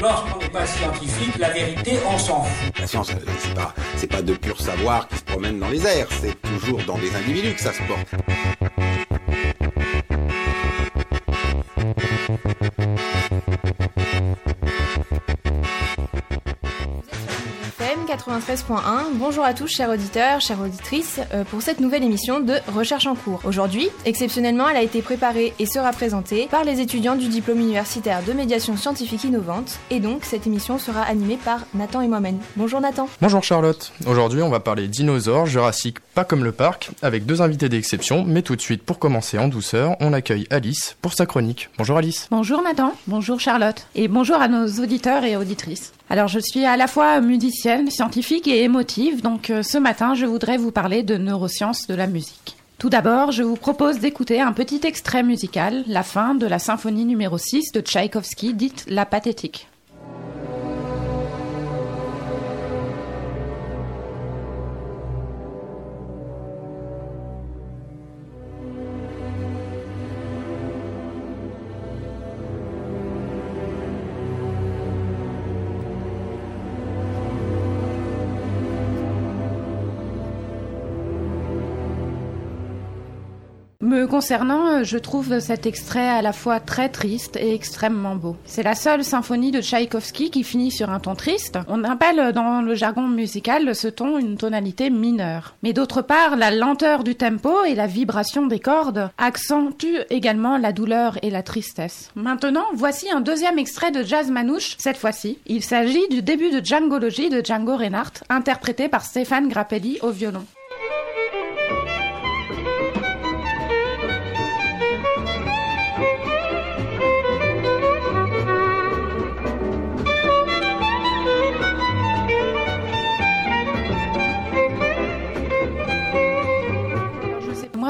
Lorsqu'on n'est pas scientifique, la vérité, on s'en fout. La science, c'est pas, c'est pas de pur savoir qui se promène dans les airs, c'est toujours dans des individus que ça se porte. 93.1. Bonjour à tous, chers auditeurs, chères auditrices, euh, pour cette nouvelle émission de Recherche en cours. Aujourd'hui, exceptionnellement, elle a été préparée et sera présentée par les étudiants du diplôme universitaire de médiation scientifique innovante. Et donc, cette émission sera animée par Nathan et moi-même. Bonjour Nathan. Bonjour Charlotte. Aujourd'hui, on va parler dinosaures, jurassiques, pas comme le parc, avec deux invités d'exception. Mais tout de suite, pour commencer en douceur, on accueille Alice pour sa chronique. Bonjour Alice. Bonjour Nathan. Bonjour Charlotte. Et bonjour à nos auditeurs et auditrices. Alors, je suis à la fois musicienne, scientifique et émotive, donc euh, ce matin, je voudrais vous parler de neurosciences de la musique. Tout d'abord, je vous propose d'écouter un petit extrait musical, la fin de la symphonie numéro 6 de Tchaïkovski, dite La Pathétique. Concernant, euh, je trouve cet extrait à la fois très triste et extrêmement beau. C'est la seule symphonie de Tchaïkovski qui finit sur un ton triste. On appelle dans le jargon musical ce ton une tonalité mineure. Mais d'autre part, la lenteur du tempo et la vibration des cordes accentuent également la douleur et la tristesse. Maintenant, voici un deuxième extrait de Jazz Manouche, cette fois-ci. Il s'agit du début de Djangologie de Django Reinhardt, interprété par Stéphane Grappelli au violon.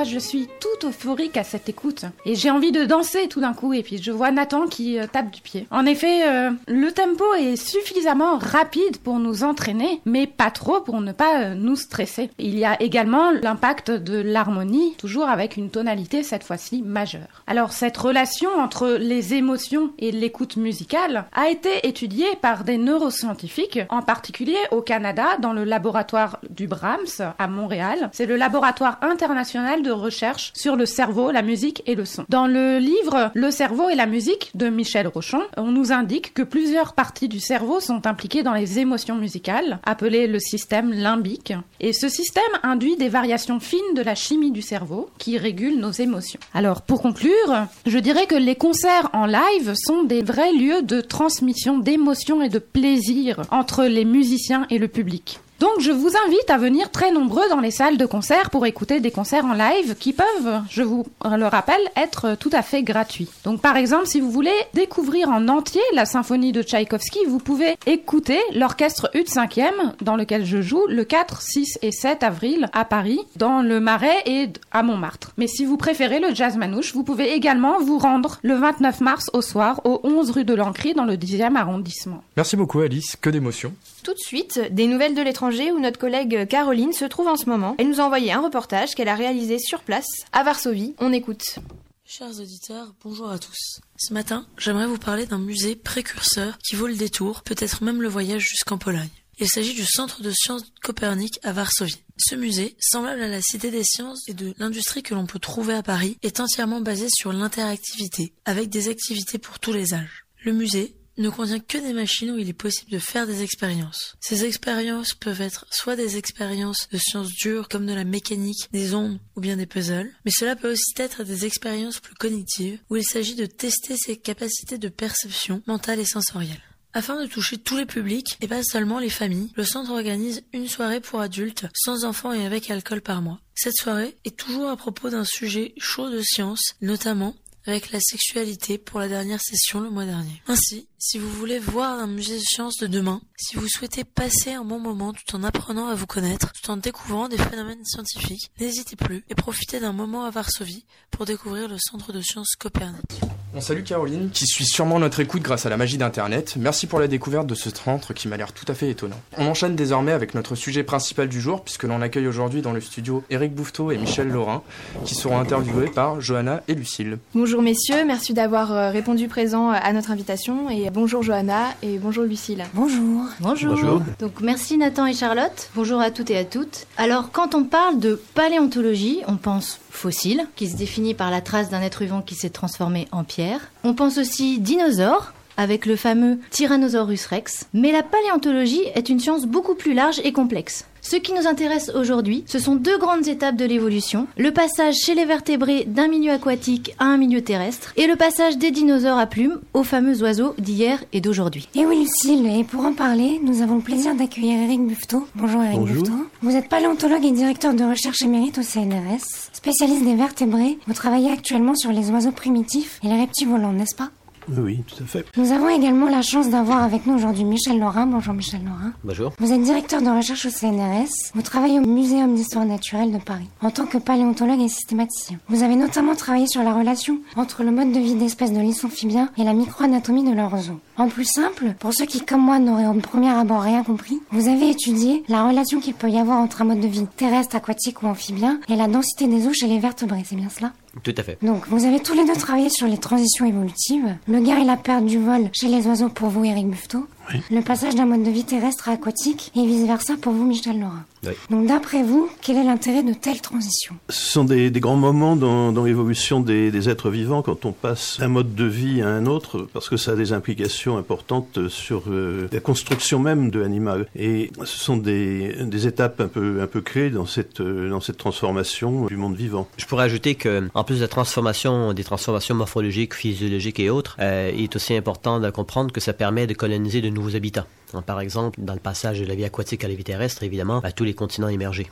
Je suis tout euphorique à cette écoute. Et j'ai envie de danser tout d'un coup. Et puis je vois Nathan qui euh, tape du pied. En effet, euh, le tempo est suffisamment rapide pour nous entraîner, mais pas trop pour ne pas euh, nous stresser. Il y a également l'impact de l'harmonie, toujours avec une tonalité cette fois-ci majeure. Alors cette relation entre les émotions et l'écoute musicale a été étudiée par des neuroscientifiques, en particulier au Canada, dans le laboratoire du Brahms à Montréal. C'est le laboratoire international de recherche sur le cerveau, la musique et le son. Dans le livre Le cerveau et la musique de Michel Rochon, on nous indique que plusieurs parties du cerveau sont impliquées dans les émotions musicales, appelées le système limbique. Et ce système induit des variations fines de la chimie du cerveau qui régulent nos émotions. Alors, pour conclure, je dirais que les concerts en live sont des vrais lieux de transmission d'émotions et de plaisir entre les musiciens et le public. Donc je vous invite à venir très nombreux dans les salles de concert pour écouter des concerts en live qui peuvent, je vous le rappelle, être tout à fait gratuits. Donc par exemple, si vous voulez découvrir en entier la symphonie de Tchaïkovski, vous pouvez écouter l'orchestre UT 5e dans lequel je joue le 4, 6 et 7 avril à Paris, dans le Marais et à Montmartre. Mais si vous préférez le jazz manouche, vous pouvez également vous rendre le 29 mars au soir au 11 rue de l'Ancry dans le 10e arrondissement. Merci beaucoup Alice, que d'émotion. Tout de suite, des nouvelles de l'étranger où notre collègue Caroline se trouve en ce moment. Elle nous a envoyé un reportage qu'elle a réalisé sur place, à Varsovie. On écoute. Chers auditeurs, bonjour à tous. Ce matin, j'aimerais vous parler d'un musée précurseur qui vaut le détour, peut-être même le voyage jusqu'en Pologne. Il s'agit du Centre de sciences Copernic à Varsovie. Ce musée, semblable à la Cité des sciences et de l'industrie que l'on peut trouver à Paris, est entièrement basé sur l'interactivité, avec des activités pour tous les âges. Le musée ne contient que des machines où il est possible de faire des expériences. Ces expériences peuvent être soit des expériences de sciences dures comme de la mécanique, des ondes ou bien des puzzles, mais cela peut aussi être des expériences plus cognitives où il s'agit de tester ses capacités de perception mentale et sensorielle. Afin de toucher tous les publics et pas seulement les familles, le centre organise une soirée pour adultes sans enfants et avec alcool par mois. Cette soirée est toujours à propos d'un sujet chaud de science, notamment avec la sexualité pour la dernière session le mois dernier. Ainsi, Si vous voulez voir un musée de sciences de demain, si vous souhaitez passer un bon moment tout en apprenant à vous connaître, tout en découvrant des phénomènes scientifiques, n'hésitez plus et profitez d'un moment à Varsovie pour découvrir le centre de sciences Copernic. On salue Caroline, qui suit sûrement notre écoute grâce à la magie d'Internet. Merci pour la découverte de ce centre qui m'a l'air tout à fait étonnant. On enchaîne désormais avec notre sujet principal du jour, puisque l'on accueille aujourd'hui dans le studio Eric Bouffetot et Michel Laurin, qui seront interviewés par Johanna et Lucille. Bonjour messieurs, merci d'avoir euh, répondu présent à notre invitation et bonjour Johanna et bonjour Lucille. Bonjour. Bonjour. Bonjour. Donc merci Nathan et Charlotte. Bonjour à toutes et à toutes. Alors quand on parle de paléontologie, on pense fossile, qui se définit par la trace d'un être vivant qui s'est transformé en pierre. On pense aussi dinosaure, avec le fameux Tyrannosaurus rex. Mais la paléontologie est une science beaucoup plus large et complexe. Ce qui nous intéresse aujourd'hui, ce sont deux grandes étapes de l'évolution. Le passage chez les vertébrés d'un milieu aquatique à un milieu terrestre et le passage des dinosaures à plumes aux fameux oiseaux d'hier et d'aujourd'hui. Et oui, Lucille, et pour en parler, nous avons le plaisir d'accueillir Eric Buffetot. Bonjour Eric Bonjour. Buffetot. Vous êtes paléontologue et directeur de recherche émérite au CNRS, spécialiste des vertébrés. Vous travaillez actuellement sur les oiseaux primitifs et les reptiles volants, n'est-ce pas? Oui, tout à fait. Nous avons également la chance d'avoir avec nous aujourd'hui Michel Laurin. Bonjour Michel Laurin. Bonjour. Vous êtes directeur de recherche au CNRS. Vous travaillez au Muséum d'histoire naturelle de Paris en tant que paléontologue et systématicien. Vous avez notamment travaillé sur la relation entre le mode de vie d'espèces de lys amphibiens et la microanatomie de leurs os. En plus simple, pour ceux qui comme moi n'auraient au premier abord rien compris, vous avez étudié la relation qu'il peut y avoir entre un mode de vie terrestre, aquatique ou amphibien et la densité des os chez les vertébrés, c'est bien cela? Tout à fait. donc, vous avez tous les deux travaillé sur les transitions évolutives. Le gain et la perte du vol chez les oiseaux pour vous, Eric Buffetot. Oui. Le passage d'un mode de vie terrestre à aquatique et vice-versa pour vous, Michel Laurin. Oui. Donc, d'après vous, quel est l'intérêt de telles transitions? Ce sont des, des grands moments dans, dans l'évolution des, des êtres vivants quand on passe d'un mode de vie à un autre, parce que ça a des implications importantes sur euh, la construction même de l'animal. Et ce sont des, des étapes un peu, un peu clés dans cette, euh, dans cette transformation du monde vivant. Je pourrais ajouter que, en plus de la transformation, des transformations morphologiques, physiologiques et autres, euh, il est aussi important de comprendre que ça permet de coloniser de nouveaux habitats. Hein, Par exemple, dans le passage de la vie aquatique à la vie terrestre, évidemment, à tous les continents émergés.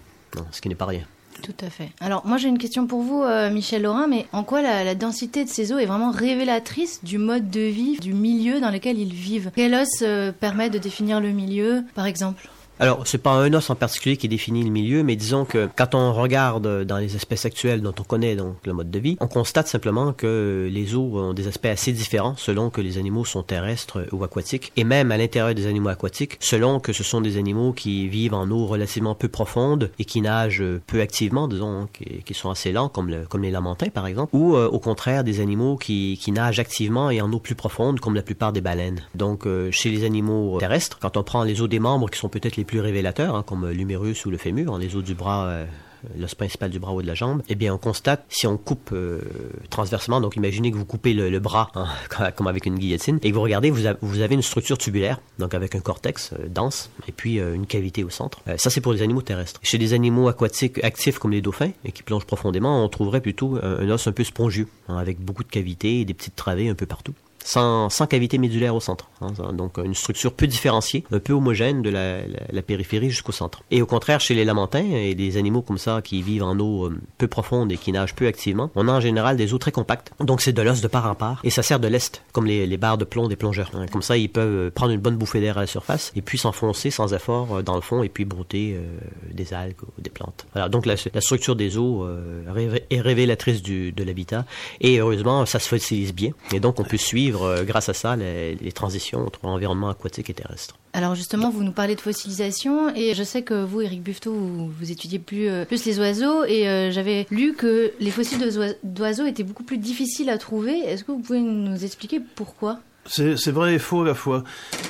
Ce qui n'est pas rien. Tout à fait. Alors moi j'ai une question pour vous, euh, Michel Laurin, mais en quoi la, densité de ces os est vraiment révélatrice du mode de vie, du milieu dans lequel ils vivent? Quel os euh, permet de définir le milieu, par exemple? Alors, c'est pas un os en particulier qui définit le milieu, mais disons que quand on regarde dans les espèces actuelles dont on connaît donc le mode de vie, on constate simplement que les os ont des aspects assez différents selon que les animaux sont terrestres ou aquatiques, et même à l'intérieur des animaux aquatiques, selon que ce sont des animaux qui vivent en eau relativement peu profonde et qui nagent peu activement, disons, hein, qui, sont assez lents, comme, le- comme les lamantins par exemple, ou euh, au contraire des animaux qui, nagent activement et en eau plus profonde, comme la plupart des baleines. Donc, euh, chez les animaux terrestres, quand on prend les os des membres qui sont peut-être les plus révélateurs, hein, comme l'humérus ou le fémur, hein, les os du bras, euh, l'os principal du bras ou de la jambe, eh bien, on constate, si on coupe euh, transversement, donc imaginez que vous coupez le, bras, hein, comme- avec une guillotine, et que vous regardez, vous, avez une structure tubulaire, donc avec un cortex euh, dense, et puis euh, une cavité au centre. Ça, c'est pour les animaux terrestres. Chez les animaux aquatiques actifs comme les dauphins, et qui plongent profondément, on trouverait plutôt un, un os un peu spongieux, hein, avec beaucoup de cavités et des petites travées un peu partout sans, sans cavité médulaire au centre. hein, donc une structure peu différenciée, un peu homogène de la, la, périphérie jusqu'au centre. Et au contraire, chez les lamantins et des animaux comme ça qui vivent en eau euh, peu profonde et qui nagent peu activement, on a en général des eaux très compactes. Donc c'est de l'os de part en part et ça sert de lest, comme les, les barres de plomb des plongeurs. Comme ça, ils peuvent euh, prendre une bonne bouffée d'air à la surface et puis s'enfoncer sans effort euh, dans le fond et puis brouter euh, des algues ou des plantes. Voilà, donc la, la structure des eaux euh, est révélatrice du, de l'habitat et heureusement, ça se fossilise bien et donc on peut suivre euh, grâce à ça les, transitions entre environnement aquatique et terrestre. Alors justement, vous nous parlez de fossilisation et je sais que vous, Eric Buffetot, vous, vous étudiez plus, euh, les oiseaux et euh, j'avais lu que les fossiles d'oise- d'oiseaux étaient beaucoup plus difficiles à trouver. Est-ce que vous pouvez nous expliquer pourquoi? C'est vrai et faux à la fois,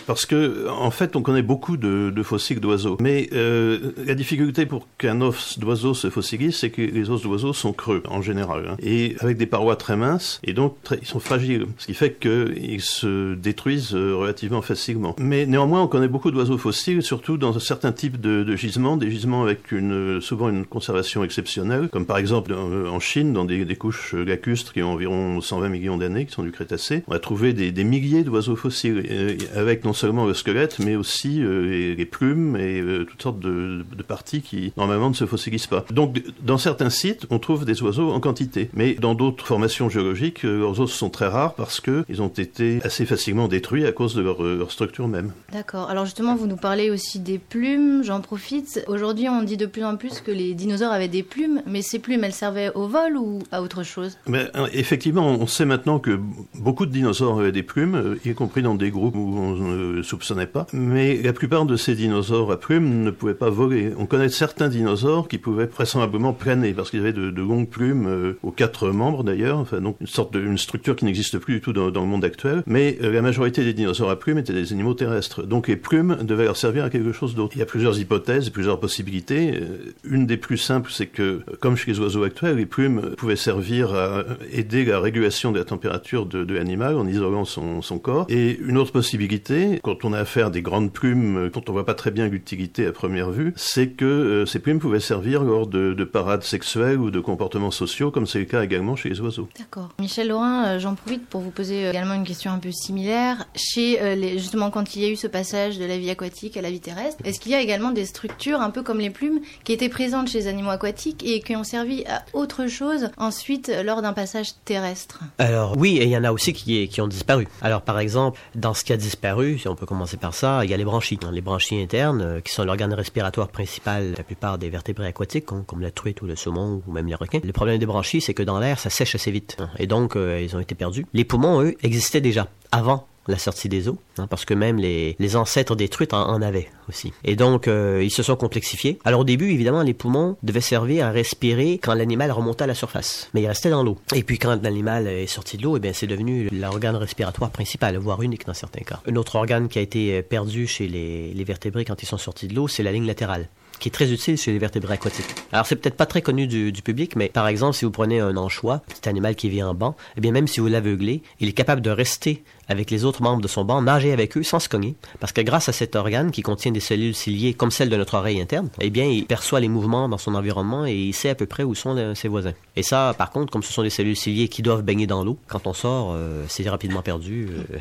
parce que en fait on connaît beaucoup de, de fossiles d'oiseaux, mais euh, la difficulté pour qu'un os d'oiseau se fossilise, c'est que les os d'oiseaux sont creux en général, hein, et avec des parois très minces, et donc très- ils sont fragiles, ce qui fait qu'ils se détruisent euh, relativement facilement. Mais néanmoins on connaît beaucoup d'oiseaux fossiles, surtout dans certains types de, de gisements, des gisements avec une, souvent une conservation exceptionnelle, comme par exemple euh, en Chine, dans des, des couches lacustres qui ont environ 120 millions d'années, qui sont du Crétacé, on a trouvé des, des d'oiseaux fossiles, euh, avec non seulement le squelette, mais aussi les, les, plumes et toutes sortes de, de, parties qui normalement ne se fossilisent pas. Donc dans certains sites, on trouve des oiseaux en quantité, mais dans d'autres formations géologiques, leurs os sont très rares parce qu'ils ont été assez facilement détruits à cause de leur, leur structure même. D'accord. Alors justement, vous nous parlez aussi des plumes. J'en profite. Aujourd'hui, on dit de plus en plus que les dinosaures avaient des plumes, mais ces plumes, elles servaient au vol ou à autre chose? Mais, Effectivement, on sait maintenant que beaucoup de dinosaures avaient des plumes, y compris dans des groupes où on ne soupçonnait pas. Mais la plupart de ces dinosaures à plumes ne pouvaient pas voler. On connaît certains dinosaures qui pouvaient vraisemblablement planer parce qu'ils avaient de, longues plumes euh, aux quatre membres d'ailleurs, enfin donc une sorte de une structure qui n'existe plus du tout dans, le monde actuel. Mais euh, la majorité des dinosaures à plumes étaient des animaux terrestres. Donc les plumes devaient leur servir à quelque chose d'autre. Il y a plusieurs hypothèses, plusieurs possibilités. Euh, une des plus simples, c'est que comme chez les oiseaux actuels, les plumes pouvaient servir à aider la régulation de la température de l'animal en isolant son, son corps. Et une autre possibilité, quand on a affaire à des grandes plumes dont on voit pas très bien l'utilité à première vue, c'est que ces plumes pouvaient servir lors de, de parades sexuels ou de comportements sociaux, comme c'est le cas également chez les oiseaux. D'accord. Michel Laurin, euh, j'en profite pour vous poser euh, également une question un peu similaire. Chez euh, les, justement quand il y a eu ce passage de la vie aquatique à la vie terrestre, est-ce qu'il y a également des structures un peu comme les plumes qui étaient présentes chez les animaux aquatiques et qui ont servi à autre chose ensuite lors d'un passage terrestre? Alors oui, et il y en a aussi qui, qui ont disparu. Alors par exemple, dans ce qui a disparu, si on peut commencer par ça, il y a les branchies. Les branchies internes, qui sont l'organe respiratoire principal de la plupart des vertébrés aquatiques, hein, comme la truite ou le saumon ou même les requins. Le problème des branchies, c'est que dans l'air, ça sèche assez vite. Et donc, euh, ils ont été perdus. Les poumons, eux, existaient déjà avant la sortie des eaux, hein, parce que même les, les ancêtres des truites en, avaient aussi. Et donc, euh, ils se sont complexifiés. Alors au début, évidemment, les poumons devaient servir à respirer quand l'animal remontait à la surface, mais il restait dans l'eau. Et puis quand l'animal est sorti de l'eau, eh bien, c'est devenu l'organe respiratoire principal, voire unique dans certains cas. Un autre organe qui a été perdu chez les, les vertébrés quand ils sont sortis de l'eau, c'est la ligne latérale qui est très utile chez les vertébrés aquatiques. Alors c'est peut-être pas très connu du, public, mais par exemple si vous prenez un anchois, petit animal qui vit en banc, eh bien même si vous l'aveuglez, il est capable de rester avec les autres membres de son banc, nager avec eux sans se cogner, parce que grâce à cet organe qui contient des cellules ciliées comme celles de notre oreille interne, eh bien il perçoit les mouvements dans son environnement et il sait à peu près où sont ses voisins. Et ça, par contre, comme ce sont des cellules ciliées qui doivent baigner dans l'eau, quand on sort, euh, c'est rapidement perdu. Euh,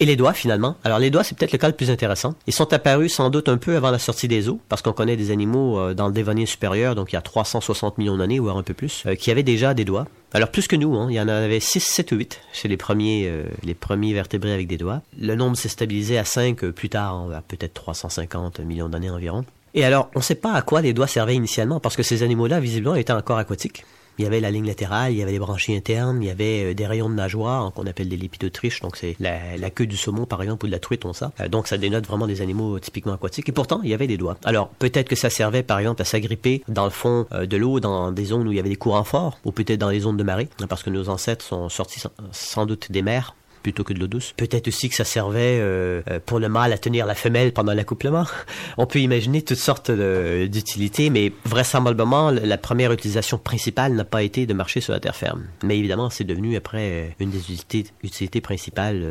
et les doigts, finalement? Alors, les doigts, c'est peut-être le cas le plus intéressant. Ils sont apparus sans doute un peu avant la sortie des eaux, parce qu'on connaît des animaux euh, dans le Dévonien supérieur, donc il y a 360 millions d'années, voire un peu plus, euh, qui avaient déjà des doigts. Alors, plus que nous, hein, il y en avait 6, 7 ou 8 chez les premiers, euh, les premiers vertébrés avec des doigts. Le nombre s'est stabilisé à 5 plus tard, hein, peut-être 350 millions d'années environ. Et alors, on ne sait pas à quoi les doigts servaient initialement, parce que ces animaux-là, visiblement, étaient encore aquatiques. Il y avait la ligne latérale, il y avait les branchies internes, il y avait euh, des rayons de nageoire hein, qu'on appelle des lépidotriches, donc c'est la, queue du saumon par exemple ou de la truite, on ça. Euh, donc ça dénote vraiment des animaux typiquement aquatiques. Et pourtant, il y avait des doigts. Alors peut-être que ça servait par exemple à s'agripper dans le fond euh, de l'eau, dans des zones où il y avait des courants forts, ou peut-être dans les zones de marée, hein, parce que nos ancêtres sont sortis sans doute des mers plutôt que de l'eau douce. Peut-être aussi que ça servait euh, euh, pour le mâle à tenir la femelle pendant l'accouplement. On peut imaginer toutes sortes d'utilités, mais vraisemblablement, la première utilisation principale n'a pas été de marcher sur la terre ferme. Mais évidemment, c'est devenu après euh, une des utilités, utilités principales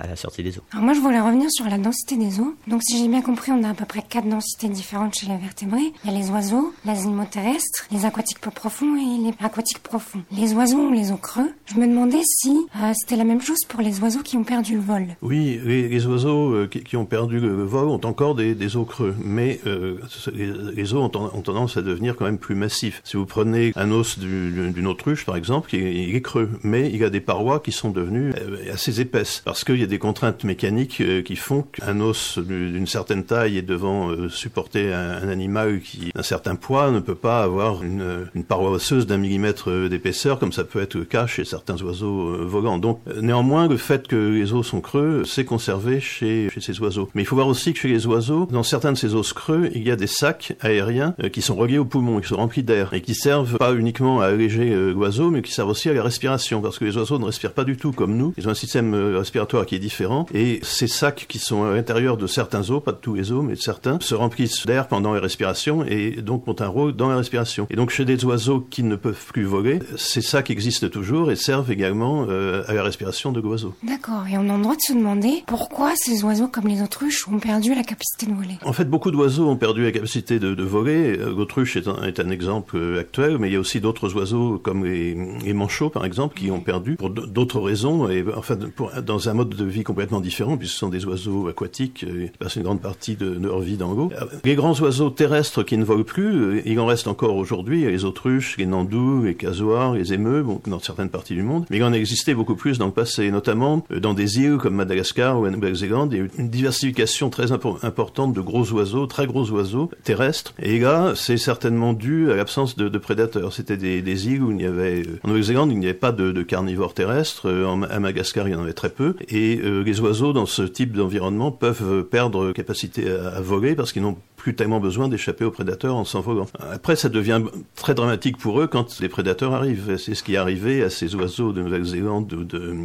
à la sortie des eaux. Alors moi, je voulais revenir sur la densité des eaux. Donc si j'ai bien compris, on a à peu près quatre densités différentes chez les vertébrés. Il y a les oiseaux, les animaux terrestres, les aquatiques peu profonds et les aquatiques profonds. Les oiseaux ont les eaux creux. Je me demandais si c'était la même chose pour les oiseaux qui ont perdu le vol. Oui, les, oiseaux euh, qui, ont perdu le, vol ont encore des, os creux, mais euh, les, os ont, tendance à devenir quand même plus massifs. Si vous prenez un os d'une autruche, par exemple, est, il est creux, mais il a des parois qui sont devenues euh, assez épaisses, parce qu'il y a des contraintes mécaniques qui font qu'un os d'une certaine taille et devant supporter un, animal qui d'un certain poids ne peut pas avoir une, une paroi osseuse d'un millimètre d'épaisseur, comme ça peut être le cas chez certains oiseaux volants. Donc néanmoins, le fait que les os sont creux, c'est conservé chez, chez ces oiseaux. Mais il faut voir aussi que chez les oiseaux, dans certains de ces os creux, il y a des sacs aériens euh, qui sont reliés aux poumons, qui sont remplis d'air, et qui servent pas uniquement à alléger euh, l'oiseau, mais qui servent aussi à la respiration, parce que les oiseaux ne respirent pas du tout comme nous. Ils ont un système euh, respiratoire qui est différent, et ces sacs qui sont à l'intérieur de certains os, pas de tous les os, mais de certains, se remplissent d'air pendant la respiration, et donc ont un rôle dans la respiration. Et donc chez des oiseaux qui ne peuvent plus voler, ces sacs existent toujours et servent également à la respiration de l'oiseau. Oiseaux. D'accord, et on a le droit de se demander pourquoi ces oiseaux comme les autruches ont perdu la capacité de voler. En fait, beaucoup d'oiseaux ont perdu la capacité de, de voler. Euh, L'autruche est un, est un exemple euh, actuel, mais il y a aussi d'autres oiseaux comme les, les manchots, par exemple, qui ont perdu pour d'autres raisons, et enfin pour, dans un mode de vie complètement différent, puisque ce sont des oiseaux aquatiques, euh, ils passent une grande partie de, leur vie dans l'eau. Les grands oiseaux terrestres qui ne volent plus, il en reste encore aujourd'hui, les autruches, les nandous, les casoirs, les émeux, bon, dans certaines parties du monde, mais il en existait beaucoup plus dans le passé, notamment euh, dans des îles comme Madagascar ou la Nouvelle-Zélande, il y a eu une diversification très impo- importante de gros oiseaux, très gros oiseaux terrestres, et là, c'est certainement dû à l'absence de, prédateurs. C'était des, îles où il y avait, euh, en Nouvelle-Zélande, il n'y avait pas de, carnivores terrestres, euh, en, à Madagascar, il y en avait très peu, et les oiseaux dans ce type d'environnement peuvent perdre capacité à, à voler parce qu'ils n'ont plus tellement besoin d'échapper aux prédateurs en s'envolant. Après, ça devient très dramatique pour eux quand les prédateurs arrivent. C'est ce qui est arrivé à ces oiseaux de Nouvelle-Zélande ou de,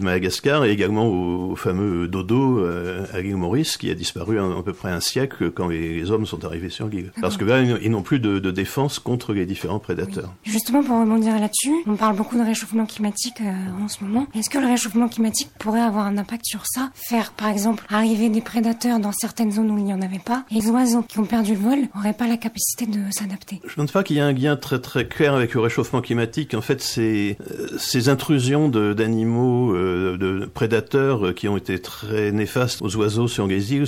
Madagascar et également au, fameux dodo euh, à l'île Maurice qui a disparu en à peu près un siècle quand les, hommes sont arrivés sur l'île. Parce que là, ils n'ont plus de, défense contre les différents prédateurs. Justement, pour rebondir là-dessus, on parle beaucoup de réchauffement climatique euh, en ce moment. Est-ce que le réchauffement climatique pourrait avoir un impact sur ça? Faire, par exemple, arriver des prédateurs dans certaines zones où il n'y en avait pas, et les oiseaux qui ont perdu le vol n'auraient pas la capacité de s'adapter. Je ne pense pas qu'il y ait un lien très très clair avec le réchauffement climatique. En fait, euh, ces intrusions d'animaux, euh, de prédateurs euh, qui ont été très néfastes aux oiseaux sur les îles,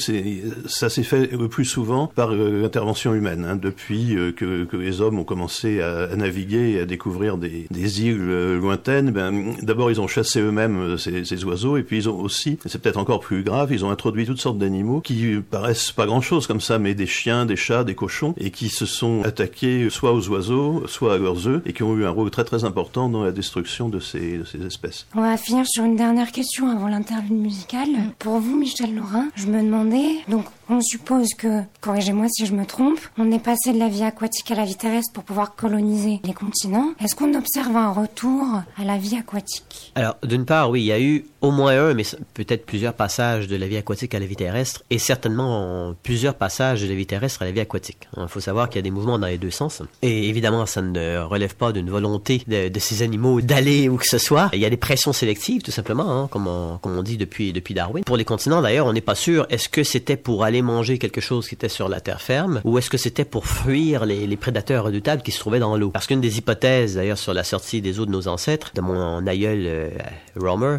ça s'est fait le plus souvent par l'intervention humaine. Hein, depuis que, les hommes ont commencé à, naviguer et à découvrir des, îles lointaines, ben, d'abord ils ont chassé eux-mêmes ces, ces, oiseaux et puis ils ont aussi, c'est peut-être encore plus grave, ils ont introduit toutes sortes d'animaux qui paraissent pas grand-chose comme ça, mais des chiens, des chats, des cochons, et qui se sont attaqués soit aux oiseaux, soit à leurs œufs, et qui ont eu un rôle très très important dans la destruction de ces, de ces espèces. On va finir sur une dernière question avant l'interlude musicale. Pour vous, Michel Laurin, je me demandais, donc on suppose que, corrigez-moi si je me trompe, on est passé de la vie aquatique à la vie terrestre pour pouvoir coloniser les continents. Est-ce qu'on observe un retour à la vie aquatique? Alors, d'une part, oui, il y a eu au moins un, mais peut-être plusieurs passages de la vie aquatique à la vie terrestre, et certainement plusieurs passages de la vie terrestre à la vie aquatique. Il faut savoir qu'il y a des mouvements dans les deux sens. Et évidemment, ça ne relève pas d'une volonté de, ces animaux d'aller où que ce soit. Il y a des pressions sélectives, tout simplement, hein, comme, on, dit depuis, Darwin. Pour les continents, d'ailleurs, on n'est pas sûr, est-ce que c'était pour aller manger quelque chose qui était sur la terre ferme, ou est-ce que c'était pour fuir les, les prédateurs redoutables qui se trouvaient dans l'eau? Parce qu'une des hypothèses, d'ailleurs, sur la sortie des eaux de nos ancêtres, de mon aïeul euh, Romer,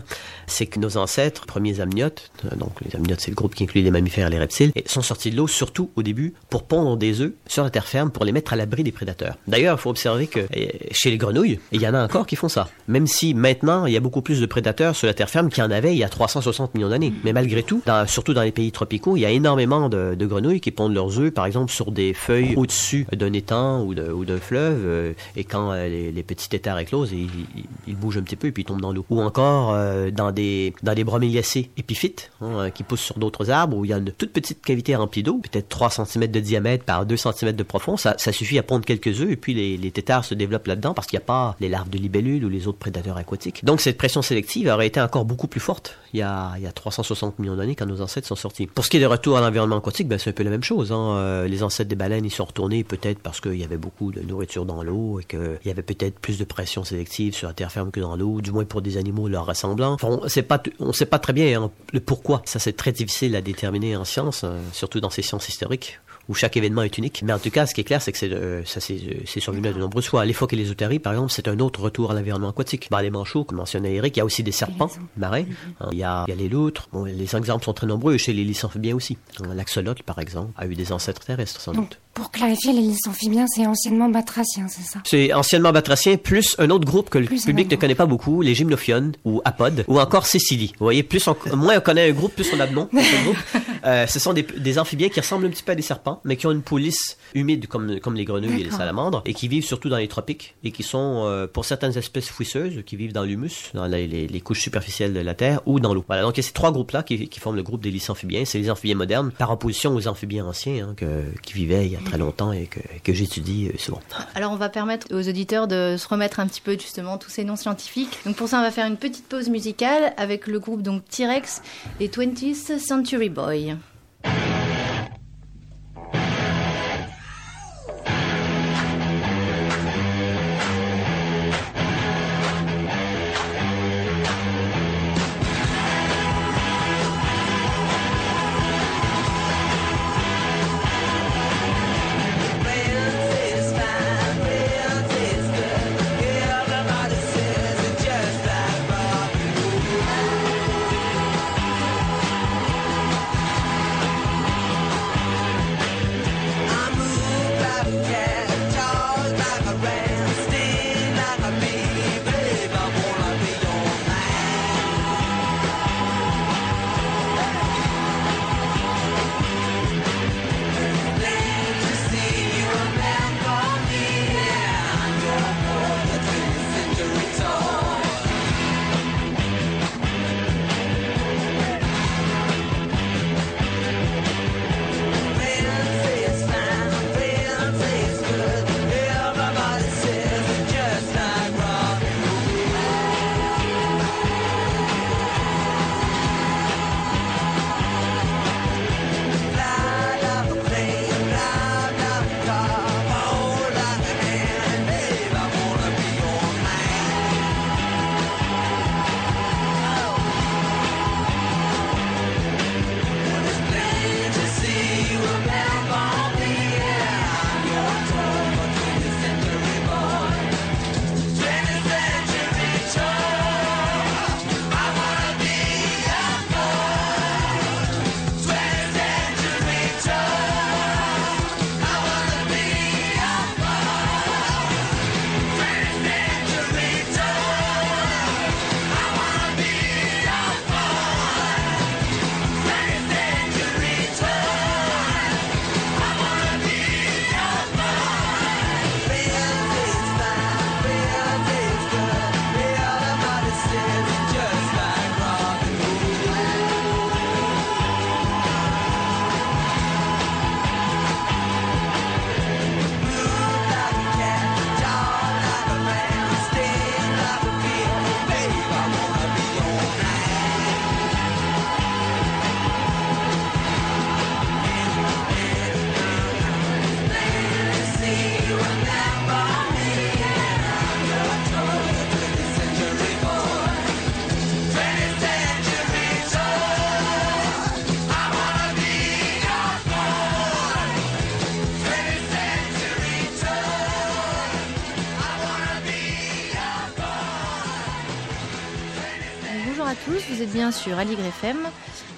c'est que nos ancêtres, premiers amniotes, donc les amniotes c'est le groupe qui inclut les mammifères et les reptiles, sont sortis de l'eau surtout au début pour pondre des œufs sur la terre ferme pour les mettre à l'abri des prédateurs. D'ailleurs, il faut observer que chez les grenouilles, il y en a encore qui font ça. Même si maintenant il y a beaucoup plus de prédateurs sur la terre ferme qu'il y en avait il y a 360 millions d'années. Mais malgré tout, surtout dans les pays tropicaux, il y a énormément de, grenouilles qui pondent leurs œufs, par exemple, sur des feuilles au-dessus d'un étang ou d'un fleuve, euh, et quand euh, les, petits têtards éclosent, ils, bougent un petit peu et puis tombent dans l'eau. Ou encore euh, dans des dans des broméliacées épiphytes hein, qui poussent sur d'autres arbres où il y a une toute petite cavité remplie d'eau, peut-être 3 cm de diamètre par 2 cm de profond. Ça, ça suffit à pondre quelques œufs et puis les, les têtards se développent là-dedans parce qu'il n'y a pas les larves de libellules ou les autres prédateurs aquatiques. Donc cette pression sélective aurait été encore beaucoup plus forte il y a, il y a 360 millions d'années quand nos ancêtres sont sortis. Pour ce qui est de retour à l'environnement aquatique, ben, c'est un peu la même chose. Hein. Euh, les ancêtres des baleines, ils sont retournés peut-être parce qu'il y avait beaucoup de nourriture dans l'eau et qu'il y avait peut-être plus de pression sélective sur la terre ferme que dans l'eau, du moins pour des animaux leur ressemblant. Enfin, on sait pas, on sait pas très bien hein, le pourquoi. Ça, c'est très difficile à déterminer en science, euh, surtout dans ces sciences historiques où chaque événement est unique. Mais en tout cas, ce qui est clair, c'est que c'est, euh, ça c'est survenu à de nombreuses fois. Les phoques et les otaries, par exemple, c'est un autre retour à l'environnement aquatique. Bah, les manchots, comme mentionnait Eric, il y a aussi des serpents marins. Il, y a, il y a les loutres. Bon, les exemples sont très nombreux. Chez les lys amphibiens aussi. L'axolotl, par exemple, a eu des ancêtres terrestres, sans doute. Pour clarifier, les lys amphibiens, c'est anciennement batracien, c'est ça C'est anciennement batracien, plus un autre groupe que le plus public ne connaît pas beaucoup, les gymnophiones, ou apodes, ou encore Cécilie. Vous voyez, plus on, moins on connaît un groupe, plus on a de noms. euh, ce sont des, des, amphibiens qui ressemblent un petit peu à des serpents, mais qui ont une peau lisse, humide comme, comme les grenouilles et les salamandres, et qui vivent surtout dans les tropiques, et qui sont, euh, pour certaines espèces fouisseuses, qui vivent dans l'humus, dans les, les, les, couches superficielles de la Terre, ou dans l'eau. Voilà, donc il y a ces trois groupes-là qui, qui forment le groupe des lys amphibiens. C'est les amphibiens modernes, par opposition aux amphibiens anciens, hein, que, qui vivaient il y a très longtemps et que, que j'étudie euh, souvent. Alors on va permettre aux auditeurs de se remettre un petit peu justement tous ces noms scientifiques. Donc pour ça on va faire une petite pause musicale avec le groupe T-Rex et 20th Century Boy. Sur Aligre FM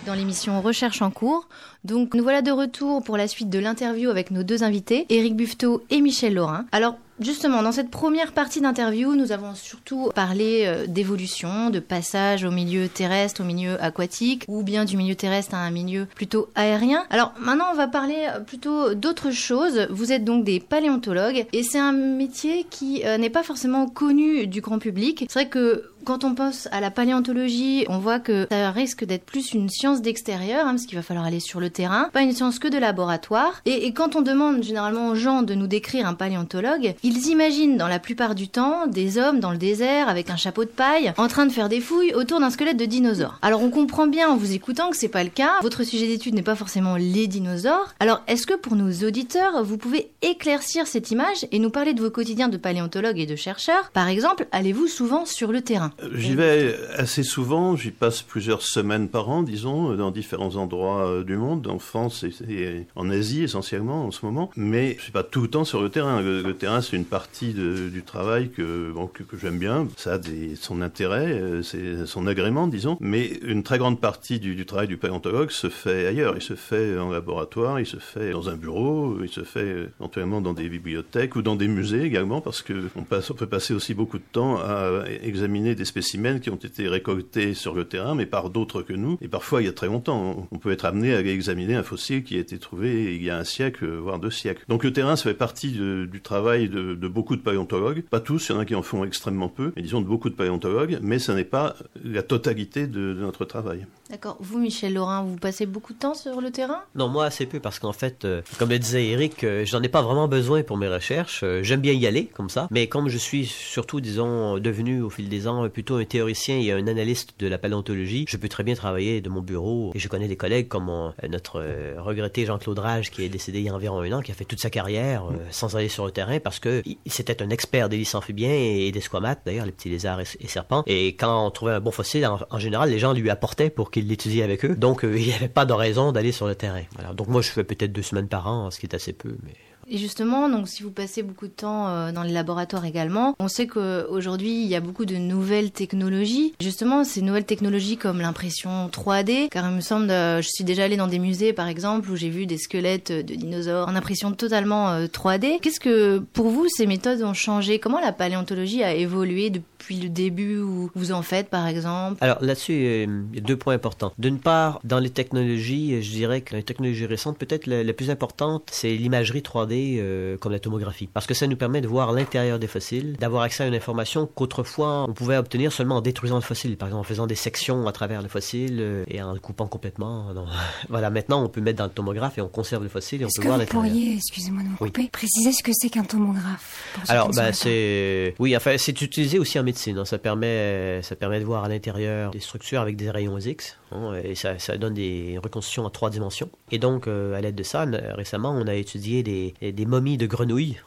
dans l'émission Recherche en cours. Donc nous voilà de retour pour la suite de l'interview avec nos deux invités, Éric Buffetot et Michel Laurin. Alors Justement, dans cette première partie d'interview, nous avons surtout parlé euh, d'évolution, de passage au milieu terrestre, au milieu aquatique, ou bien du milieu terrestre à un milieu plutôt aérien. Alors maintenant, on va parler euh, plutôt d'autres choses. Vous êtes donc des paléontologues, et c'est un métier qui euh, n'est pas forcément connu du grand public. C'est vrai que quand on pense à la paléontologie, on voit que ça risque d'être plus une science d'extérieur, hein, parce qu'il va falloir aller sur le terrain, pas une science que de laboratoire. Et, et, quand on demande généralement aux gens de nous décrire un paléontologue, ils imaginent dans la plupart du temps des hommes dans le désert avec un chapeau de paille, en train de faire des fouilles autour d'un squelette de dinosaure. Alors on comprend bien en vous écoutant que c'est pas le cas. Votre sujet d'étude n'est pas forcément les dinosaures. Alors est-ce que pour nos auditeurs, vous pouvez éclaircir cette image et nous parler de vos quotidiens de paléontologue et de chercheurs? Par exemple, allez-vous souvent sur le terrain? J'y vais assez souvent, j'y passe plusieurs semaines par an, disons, dans différents endroits euh, du monde, en France et, en Asie essentiellement en ce moment. Mais je suis pas tout le temps sur le terrain. Le, le terrain, c'est une partie de, du travail que, bon, que, que j'aime bien. Ça a des, son intérêt, euh, c'est son agrément, disons. Mais une très grande partie du, du, travail du paléontologue se fait ailleurs. Il se fait en laboratoire, il se fait dans un bureau, il se fait éventuellement dans des bibliothèques ou dans des musées également, parce que on, passe, on peut passer aussi beaucoup de temps à examiner des spécimens qui ont été récoltés sur le terrain, mais par d'autres que nous. Et parfois, il y a très longtemps, on peut être amené à examiner un fossile qui a été trouvé il y a un siècle, voire deux siècles. Donc le terrain, ça fait partie de, du travail de, de, beaucoup de paléontologues. Pas tous, il y en a qui en font extrêmement peu, mais disons de beaucoup de paléontologues, mais ce n'est pas la totalité de, de notre travail. D'accord. Vous, Michel Laurin, vous passez beaucoup de temps sur le terrain? Non, moi assez peu, parce qu'en fait, euh, comme le disait Eric, euh, j'en ai pas vraiment besoin pour mes recherches. Euh, J'aime bien y aller, comme ça. Mais comme je suis surtout, disons, devenu au fil des ans plutôt un théoricien et un analyste de la paléontologie, je peux très bien travailler de mon bureau. Et je connais des collègues comme mon, notre regretté Jean-Claude Rage, qui est décédé il y a environ un an, qui a fait toute sa carrière sans aller sur le terrain, parce que c'était un expert des amphibiens et des squamates, d'ailleurs, les petits lézards et, serpents. Et quand on trouvait un bon fossile, en, général, les gens lui apportaient pour qu'il l'étudie avec eux. Donc, euh, il n'y avait pas de raison d'aller sur le terrain. Voilà. Donc, moi, je fais peut-être deux semaines par an, ce qui est assez peu, mais... Et justement, donc si vous passez beaucoup de temps euh, dans les laboratoires également, on sait qu'aujourd'hui il y a beaucoup de nouvelles technologies. Justement, ces nouvelles technologies comme l'impression 3D, car il me semble, euh, je suis déjà allée dans des musées par exemple où j'ai vu des squelettes de dinosaures en impression totalement euh, 3D. Qu'est-ce que pour vous ces méthodes ont changé? Comment la paléontologie a évolué depuis le début où vous en faites par exemple? Alors là-dessus, il y a deux points importants. D'une part, dans les technologies, je dirais que les technologies récentes, peut-être la, la plus importante, c'est l'imagerie 3D euh, comme la tomographie. Parce que ça nous permet de voir l'intérieur des fossiles, d'avoir accès à une information qu'autrefois on pouvait obtenir seulement en détruisant le fossile, par exemple en faisant des sections à travers le fossile euh, et en le coupant complètement. Non. voilà, maintenant on peut mettre dans le tomographe et on conserve le fossile et on peut que voir vous l'intérieur. pourriez, excusez-moi de vous couper, oui. préciser ce que c'est qu'un tomographe Alors, bah, c'est. Oui, enfin, c'est utilisé aussi en médecine. Hein. Ça, permet, ça permet de voir à l'intérieur des structures avec des rayons X. Hein, et ça, ça, donne des reconstructions en trois dimensions. Et donc, euh, à l'aide de ça, récemment, on a étudié des, des momies de grenouilles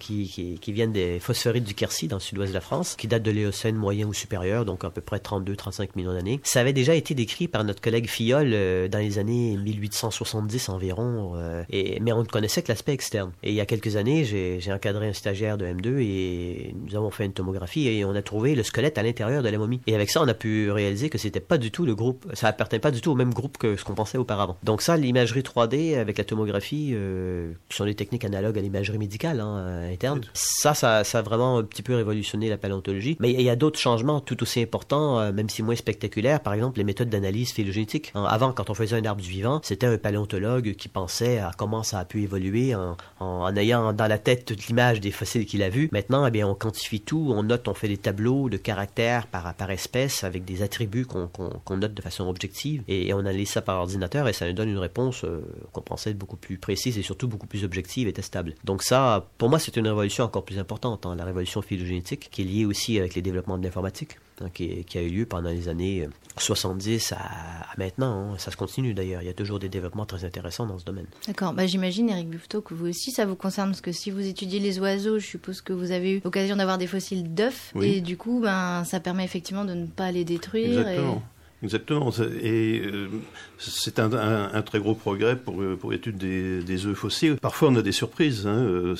qui, qui, viennent des phosphorites du Quercy dans le sud-ouest de la France, qui datent de l'Éocène moyen ou supérieur, donc à peu près 32-35 millions d'années. Ça avait déjà été décrit par notre collègue Filleul euh, dans les années 1870 environ, euh, mais on ne connaissait que l'aspect externe. Et il y a quelques années, j'ai encadré un stagiaire de M2 et nous avons fait une tomographie et on a trouvé le squelette à l'intérieur de la momie. Et avec ça, on a pu réaliser que c'était pas du tout le groupe, ça appartenait pas du tout au même groupe que ce qu'on pensait auparavant. Donc ça, l'imagerie 3D avec la tomographie, euh, qui sont des techniques analogues à l'imagerie médicale hein, interne, ça, ça, ça a vraiment un petit peu révolutionné la paléontologie. Mais il y a d'autres changements tout aussi importants, euh, même si moins spectaculaires. Par exemple, les méthodes d'analyse phylogénétique. Hein, avant, quand on faisait un arbre vivant, c'était un paléontologue qui pensait à comment ça a pu évoluer en, en, en ayant dans la tête toute l'image des fossiles qu'il a vus. Maintenant, eh bien, on quantifie tout, on note, on fait des tableaux de caractères par, par espèce avec des attributs qu'on qu note de façon objective et, et, on analyse ça par ordinateur et ça nous donne une réponse euh, qu'on pensait être beaucoup plus précise et surtout beaucoup plus objective et testable. Donc ça, pour moi, c'est une révolution encore plus importante, hein, la révolution phylogénétique, qui est liée aussi avec les développements de l'informatique, hein, qui, qui, a eu lieu pendant les années 70 à, à maintenant. Hein. Ça se continue d'ailleurs. Il y a toujours des développements très intéressants dans ce domaine. D'accord. Bah, J'imagine, Eric Buffetot, que vous aussi, ça vous concerne, parce que si vous étudiez les oiseaux, je suppose que vous avez eu l'occasion d'avoir des fossiles d'œufs, oui. et du coup, ben, ça permet effectivement de ne pas les détruire. Exactement. Et... Exactement. Et euh, c'est un, très gros progrès pour, euh, pour l'étude des, des œufs fossiles. Parfois, on a des surprises. Hein. Euh,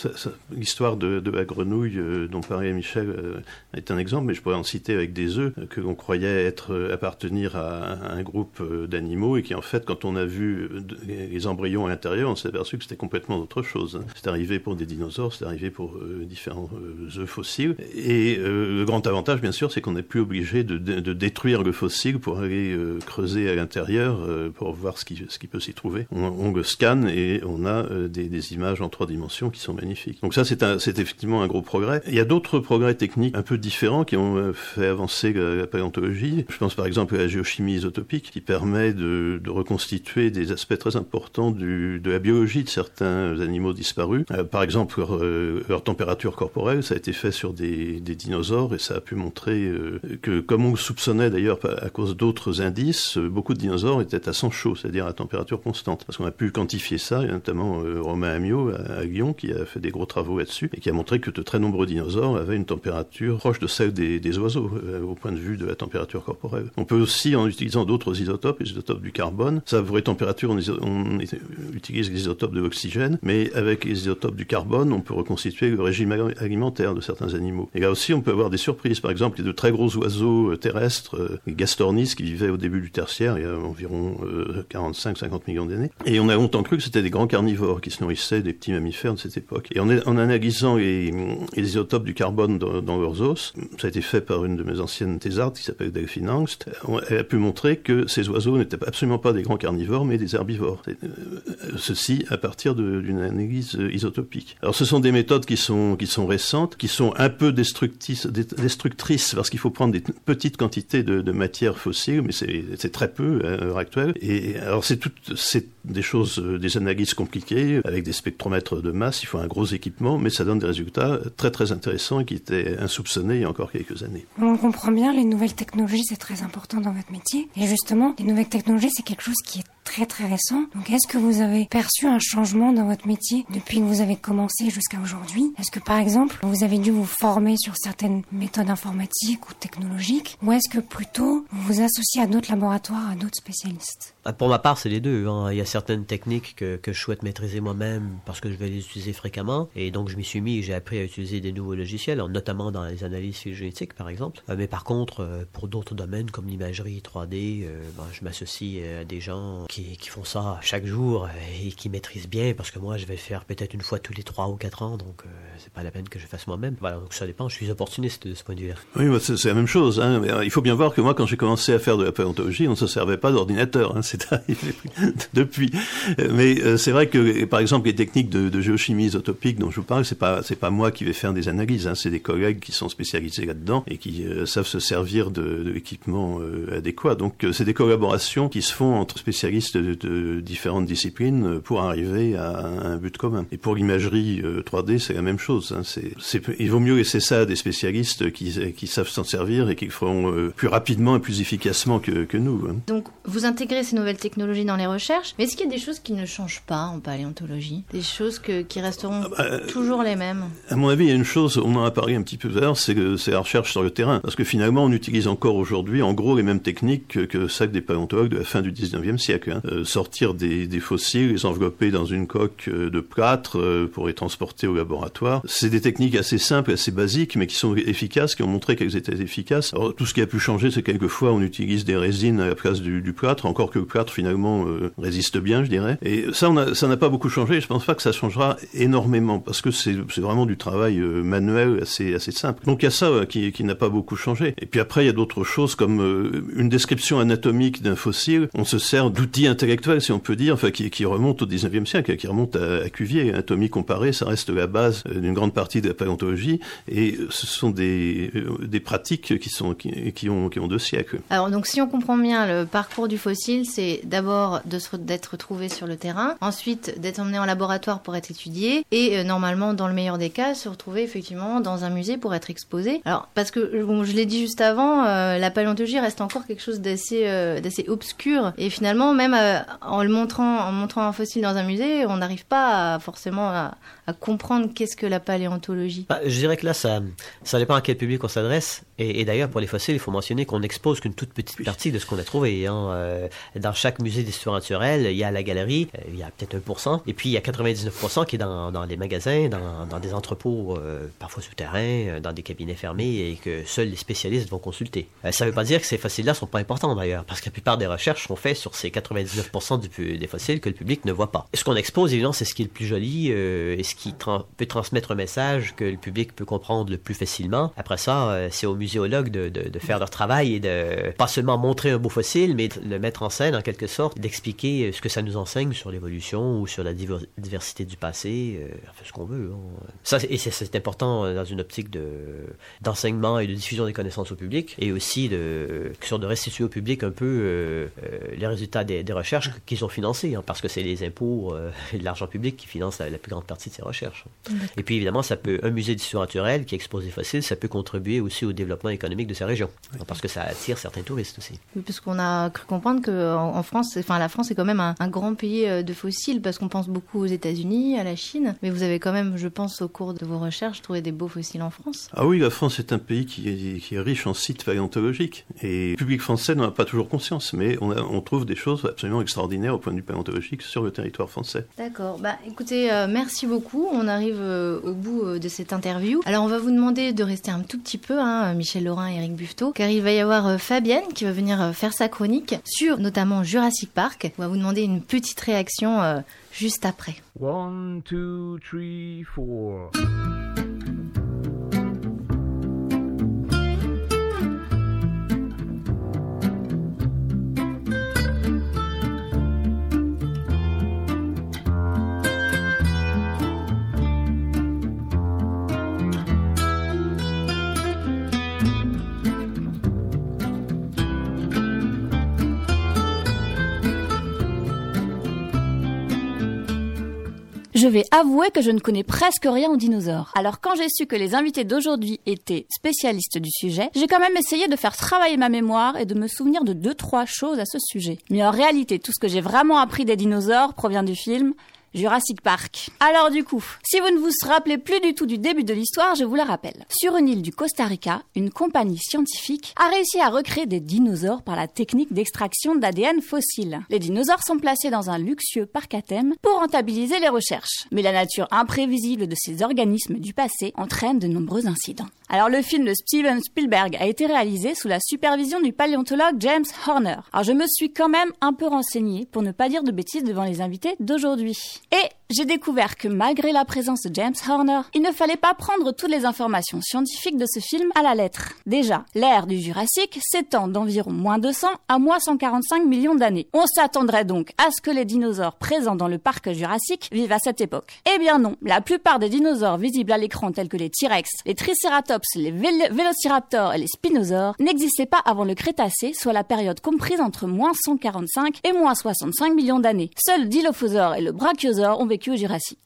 l'histoire de, la grenouille dont parlait Michel est un exemple, mais je pourrais en citer avec des œufs que l'on croyait appartenir à un groupe d'animaux et qui, en fait, quand on a vu les embryons à l'intérieur, on s'est aperçu que c'était complètement autre chose. Hein. C'est arrivé pour des dinosaures, c'est arrivé pour différents œufs fossiles. Et le grand avantage, bien sûr, c'est qu'on n'est plus obligé de, détruire le fossile pour aller creuser à l'intérieur pour voir ce qui, ce qui peut s'y trouver. On, scanne et on a euh, des, images en trois dimensions qui sont magnifiques. Donc ça, c'est effectivement un gros progrès. Il y a d'autres progrès techniques un peu différents qui ont euh, fait avancer la, paléontologie. Je pense par exemple à la géochimie isotopique qui permet de, de reconstituer des aspects très importants du, de la biologie de certains animaux disparus. Euh, par exemple, leur, euh, température corporelle, ça a été fait sur des, des dinosaures et ça a pu montrer euh, que, comme on soupçonnait d'ailleurs à cause d'autres indices, beaucoup de dinosaures étaient à sang chaud, c'est-à-dire à température constante. Parce qu'on a pu quantifier ça, a notamment euh, Romain Amiot à, à, Lyon qui a fait des gros travaux là-dessus et qui a montré que de très nombreux dinosaures avaient une température proche de celle des, oiseaux euh, au point de vue de la température corporelle. On peut aussi, en utilisant d'autres isotopes, les isotopes du carbone, ça pour les températures, on, utilise les isotopes de l'oxygène, mais avec les isotopes du carbone, on peut reconstituer le régime alimentaire de certains animaux. Et là aussi, on peut avoir des surprises. Par exemple, a de très gros oiseaux euh, terrestres, les gastornis, qui vivaient au début du tertiaire, il y a environ euh, 45-50 millions d'années. Et on a longtemps cru que c'était des grands carnivores qui se nourrissaient des petits mammifères de cette époque. Et en, analysant les, isotopes du carbone dans, dans, leurs os, ça a été fait par une de mes anciennes thésardes qui s'appelle Delphine Angst, elle a pu montrer que ces oiseaux n'étaient absolument pas des grands carnivores, mais des herbivores. Euh, ceci à partir d'une analyse isotopique. Alors ce sont des méthodes qui sont, qui sont récentes, qui sont un peu destructrices, destructrices parce qu'il faut prendre des petites quantités de, de matière fossile, mais c'est très peu à l'heure actuelle. Et alors c'est des choses, euh, des analyses compliquées avec des spectromètres de masse. Il faut un gros équipement, mais ça donne des résultats très très intéressants qui étaient insoupçonnés il y a encore quelques années. On comprend bien, les nouvelles technologies c'est très important dans votre métier. Et justement, les nouvelles technologies c'est quelque chose qui est très très récent. Donc est-ce que vous avez perçu un changement dans votre métier depuis que vous avez commencé jusqu'à aujourd'hui? Est-ce que par exemple vous avez dû vous former sur certaines méthodes informatiques ou technologiques? Ou est-ce que plutôt vous vous associez à d'autres laboratoires, à d'autres spécialistes ah, Pour ma part c'est les deux. Hein. Il y a certaines techniques que, que je souhaite maîtriser moi-même parce que je vais les utiliser fréquemment et donc je m'y suis mis et j'ai appris à utiliser des nouveaux logiciels, notamment dans les analyses génétiques par exemple. Euh, mais par contre euh, pour d'autres domaines comme l'imagerie 3D, euh, ben, je m'associe à des gens qui, qui, font ça chaque jour et qui maîtrisent bien parce que moi je vais le faire peut-être une fois tous les 3 ou 4 ans donc euh, c'est pas la peine que je fasse moi-même. Voilà, donc ça dépend, je suis opportuniste de ce point de vue-là. Oui, c'est la même chose. Hein. Il faut bien voir que moi quand j'ai commencé à faire de la paléontologie, on ne se servait pas d'ordinateur, hein. c'est arrivé depuis. Mais euh, c'est vrai que par exemple les techniques de, géochimie isotopique dont je vous parle, c'est pas c'est pas moi qui vais faire des analyses, hein. c'est des collègues qui sont spécialisés là-dedans et qui euh, savent se servir de, de euh, adéquat. Donc c'est des collaborations qui se font entre spécialistes de, différentes disciplines pour arriver à un but commun. Et pour l'imagerie 3D, c'est la même chose. Hein. Il vaut mieux laisser ça à des spécialistes qui, qui savent s'en servir et qui le feront plus rapidement et plus efficacement que, que nous. Hein. Donc, vous intégrez ces nouvelles technologies dans les recherches, mais est-ce qu'il y a des choses qui ne changent pas en paléontologie? Des choses que, qui resteront ah bah, toujours les mêmes? À mon avis, il y a une chose, on en a parlé un petit peu c'est, c'est la recherche sur le terrain. Parce que finalement, on utilise encore aujourd'hui, en gros, les mêmes techniques que, que celles des paléontologues de la fin du 19e siècle. Hein. Euh, sortir des, des, fossiles, les envelopper dans une coque euh, de plâtre euh, pour les transporter au laboratoire. C'est des techniques assez simples, assez basiques, mais qui sont efficaces, qui ont montré qu'elles étaient efficaces. Alors, tout ce qui a pu changer, c'est quelquefois on utilise des résines à la place du, plâtre, encore que le plâtre finalement euh, résiste bien, je dirais. Et ça, on a, ça n'a pas beaucoup changé. Je pense pas que ça changera énormément, parce que c'est, c'est vraiment du travail euh, manuel assez, assez simple. Donc il y a ça qui, qui n'a pas beaucoup changé. Et puis après, il y a d'autres choses comme euh, une description anatomique d'un fossile. On se sert d'outils intellectuels, si on peut dire, enfin qui, qui remontent au 19e siècle, qui remontent à, à Cuvier. Anatomie comparée, ça reste la base d'une grande partie de la paléontologie, et ce sont des, des pratiques qui, sont, qui, qui, ont, qui ont deux siècles. Alors, donc, si on comprend bien, le parcours du fossile, c'est d'abord d'être trouvé sur le terrain, ensuite d'être emmené en laboratoire pour être étudié, et euh, normalement, dans le meilleur des cas, se retrouver effectivement dans un musée pour être exposé. Alors, parce que, bon, je l'ai dit juste avant, euh, la paléontologie reste encore quelque chose d'assez euh, obscur, et finalement, même euh, en le montrant, en montrant un fossile dans un musée, on n'arrive pas forcément à, comprendre qu'est-ce que la paléontologie. Bah, je dirais que là, ça, ça dépend à quel public on s'adresse. Et, et d'ailleurs, pour les fossiles, il faut mentionner qu'on n'expose qu'une toute petite C'est partie de ce qu'on a trouvé. Hein. Euh, dans chaque musée d'histoire naturelle, il y a la galerie, euh, il y a peut-être 1%, et puis il y a 99% qui est dans, dans les magasins, dans, dans des entrepôts euh, parfois souterrains, dans des cabinets fermés, et que seuls les spécialistes vont consulter. ça ne veut pas dire que ces fossiles-là sont pas importants d'ailleurs, parce que la plupart des recherches sont faites sur ces 99% du, des fossiles que le public ne voit pas. ce qu'on expose, évidemment, c'est ce qui est le plus joli et ce qui peut transmettre un message que le public peut comprendre le plus facilement. Après ça, c'est aux muséologues de, de, de faire leur travail et de pas seulement montrer un beau fossile, mais le mettre en scène en quelque sorte, d'expliquer euh, ce que ça nous enseigne sur l'évolution ou sur la diversité du passé, euh, enfin ce qu'on veut. Hein. Ça, et c'est important euh, dans une optique de d'enseignement et de diffusion des connaissances au public, et aussi de sur de restituer au public un peu les résultats des, recherches qu'ils ont financées, hein, parce que c'est les impôts et de l'argent public qui financent la, plus grande partie de ces recherches. Et puis évidemment, ça peut un musée d'histoire naturelle qui expose des fossiles, ça peut contribuer aussi au développement économique de sa région, parce que ça attire certains touristes aussi. Oui, parce qu'on a cru comprendre que en, France, enfin la France est quand même un, grand pays euh, de fossiles, parce qu'on pense beaucoup aux États-Unis, à la Chine, mais vous avez quand même, je pense, au cours de vos recherches, trouvé des beaux fossiles en France. Ah oui, la France est un pays qui est, qui est riche en sites paléontologiques, et le public français n'en a pas toujours conscience, mais on, on, trouve des choses absolument extraordinaires au point de vue paléontologique sur le territoire français. D'accord. Bah, écoutez, euh, merci beaucoup. On arrive euh, au bout de cette interview. Alors, on va vous demander de rester un tout petit peu, hein, Michel Laurin et Eric Buffetot, car il va y avoir Fabienne qui va venir faire sa chronique sur notamment Jurassic Park. On va vous demander une petite réaction euh, juste après. One, two, three, four. Je vais avouer que je ne connais presque rien aux dinosaures. Alors quand j'ai su que les invités d'aujourd'hui étaient spécialistes du sujet, j'ai quand même essayé de faire travailler ma mémoire et de me souvenir de deux trois choses à ce sujet. Mais en réalité, tout ce que j'ai vraiment appris des dinosaures provient du film Jurassic Park. Alors du coup, si vous ne vous rappelez plus du tout du début de l'histoire, je vous la rappelle. Sur une île du Costa Rica, une compagnie scientifique a réussi à recréer des dinosaures par la technique d'extraction d'ADN fossile. Les dinosaures sont placés dans un luxueux parc à thème pour rentabiliser les recherches. Mais la nature imprévisible de ces organismes du passé entraîne de nombreux incidents. Alors le film de Steven Spielberg a été réalisé sous la supervision du paléontologue James Horner. Alors je me suis quand même un peu renseignée pour ne pas dire de bêtises devant les invités d'aujourd'hui. Et j'ai découvert que malgré la présence de James Horner, il ne fallait pas prendre toutes les informations scientifiques de ce film à la lettre. Déjà, l'ère du Jurassique s'étend d'environ moins 200 à moins 145 millions d'années. On s'attendrait donc à ce que les dinosaures présents dans le parc jurassique vivent à cette époque. Eh bien non, la plupart des dinosaures visibles à l'écran tels que les T-Rex, les Triceratops, les Vélociraptors et les Spinosaures n'existaient pas avant le Crétacé, soit la période comprise entre moins 145 et moins 65 millions d'années. Seuls Dilophosaures et le Brachiosaure ont